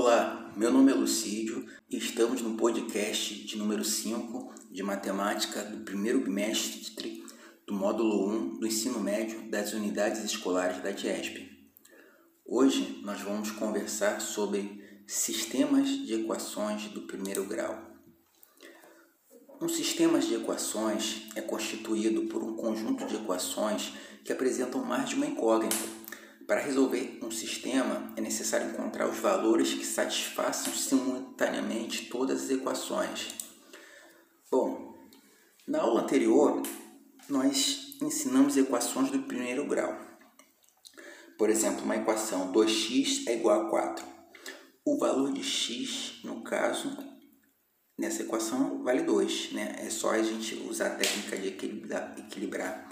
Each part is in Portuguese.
Olá, meu nome é Lucídio e estamos no podcast de número 5 de matemática do primeiro bimestre do módulo 1 do ensino médio das unidades escolares da TIESP. Hoje nós vamos conversar sobre sistemas de equações do primeiro grau. Um sistema de equações é constituído por um conjunto de equações que apresentam mais de uma incógnita para resolver um sistema, é necessário encontrar os valores que satisfaçam simultaneamente todas as equações. Bom, na aula anterior, nós ensinamos equações do primeiro grau. Por exemplo, uma equação 2x é igual a 4. O valor de x, no caso, nessa equação vale 2. Né? É só a gente usar a técnica de equilibrar, equilibrar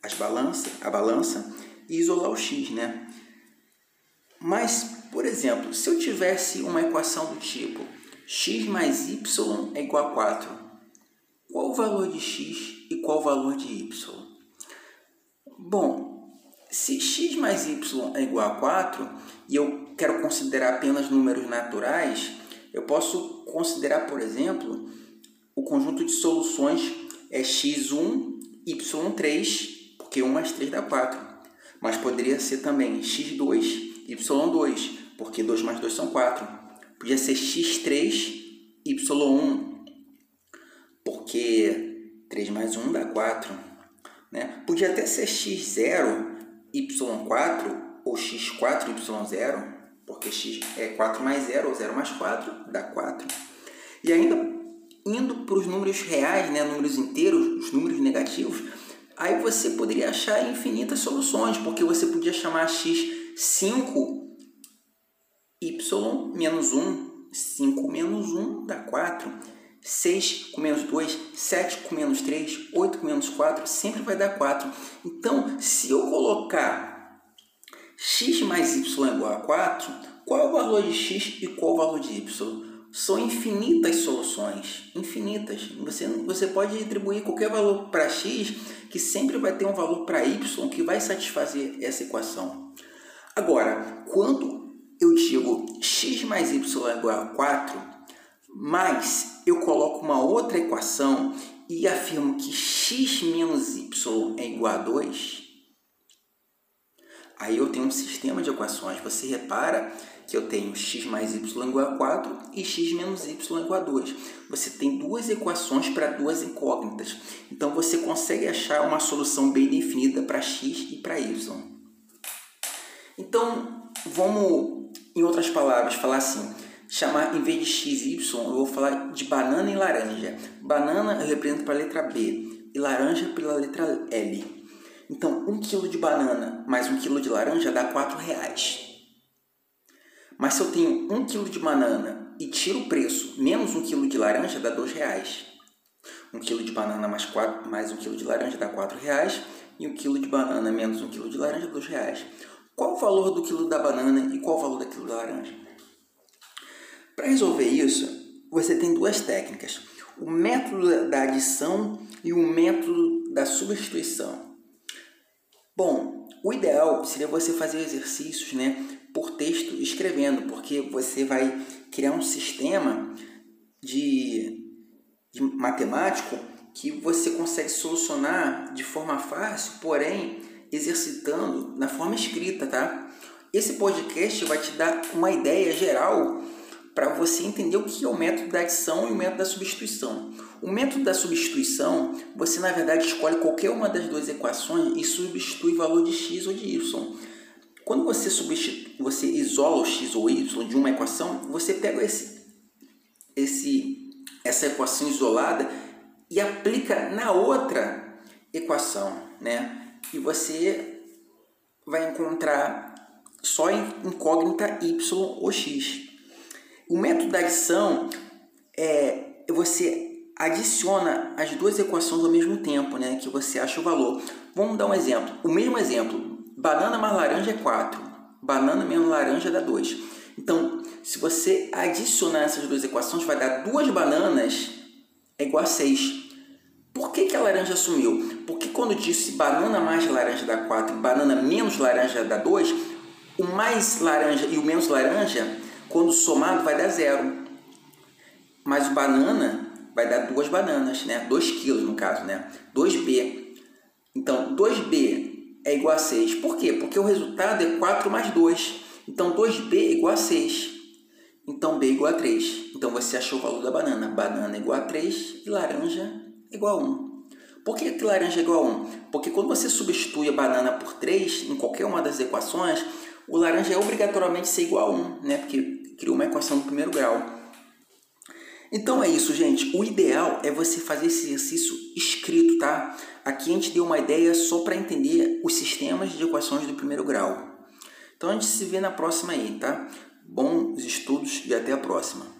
as balança, a balança e isolar o x, né? Mas, por exemplo, se eu tivesse uma equação do tipo x mais y é igual a 4, qual o valor de x e qual o valor de y? Bom, se x mais y é igual a 4 e eu quero considerar apenas números naturais, eu posso considerar, por exemplo, o conjunto de soluções é x1, y3, porque 1 mais 3 dá 4 mas poderia ser também x2, y2, porque 2 mais 2 são 4. Podia ser x3, y1, porque 3 mais 1 dá 4. Né? Podia até ser x0, y4 ou x4, y0, porque x é 4 mais 0 ou 0 mais 4 dá 4. E ainda indo para os números reais, né, números inteiros, os números negativos, aí você poderia achar infinitas soluções, porque você podia chamar x 5 y menos 1, 5 menos 1 dá 4, 6 com menos 2, 7 com menos 3, 8 com menos 4, sempre vai dar 4. Então, se eu colocar x mais y igual a 4, qual é o valor de x e qual é o valor de y? São infinitas soluções, infinitas. Você, você pode atribuir qualquer valor para x, que sempre vai ter um valor para y que vai satisfazer essa equação. Agora, quando eu digo x mais y é igual a 4, mas eu coloco uma outra equação e afirmo que x menos y é igual a 2, aí eu tenho um sistema de equações. Você repara que eu tenho x mais y igual a 4 e x menos y igual a 2. Você tem duas equações para duas incógnitas. Então, você consegue achar uma solução bem definida para x e para y. Então, vamos, em outras palavras, falar assim, chamar, em vez de x e y, eu vou falar de banana e laranja. Banana eu represento para a letra B e laranja pela letra L. Então, 1 um kg de banana mais 1 um kg de laranja dá 4 reais. Mas se eu tenho 1 kg de banana e tiro o preço, menos 1 kg de laranja, dá R$ reais. 1 kg de banana mais, 4, mais 1 kg de laranja dá R$ reais e 1 kg de banana menos 1 kg de laranja dá R$ reais. Qual o valor do quilo da banana e qual o valor do quilo da laranja? Para resolver isso, você tem duas técnicas. O método da adição e o método da substituição. Bom, o ideal seria você fazer exercícios né, por texto escrevendo, porque você vai criar um sistema de, de matemático que você consegue solucionar de forma fácil, porém exercitando na forma escrita, tá? Esse podcast vai te dar uma ideia geral para você entender o que é o método da adição e o método da substituição. O método da substituição, você na verdade escolhe qualquer uma das duas equações e substitui o valor de x ou de y. Quando você você isola o x ou y de uma equação, você pega esse, esse, essa equação isolada e aplica na outra equação, né? E você vai encontrar só incógnita y ou x. O método da adição é você adiciona as duas equações ao mesmo tempo, né? Que você acha o valor. Vamos dar um exemplo. O mesmo exemplo. Banana mais laranja é 4. Banana menos laranja dá 2. Então, se você adicionar essas duas equações, vai dar duas bananas é igual a 6. Por que, que a laranja sumiu? Porque quando disse banana mais laranja dá 4 banana menos laranja dá 2, o mais laranja e o menos laranja Quando somado vai dar zero. Mas o banana vai dar duas bananas, né? 2 quilos no caso, né? 2B. Então, 2B é igual a 6. Por quê? Porque o resultado é 4 mais 2. Então, 2B é igual a 6. Então, B é igual a 3. Então, você achou o valor da banana. Banana é igual a 3 e laranja é igual a 1. Por que, que laranja é igual a 1? Porque quando você substitui a banana por 3 em qualquer uma das equações, o laranja é obrigatoriamente ser igual a 1, né? Porque criou uma equação do primeiro grau. Então é isso, gente. O ideal é você fazer esse exercício escrito, tá? Aqui a gente deu uma ideia só para entender os sistemas de equações do primeiro grau. Então a gente se vê na próxima aí, tá? Bons estudos e até a próxima.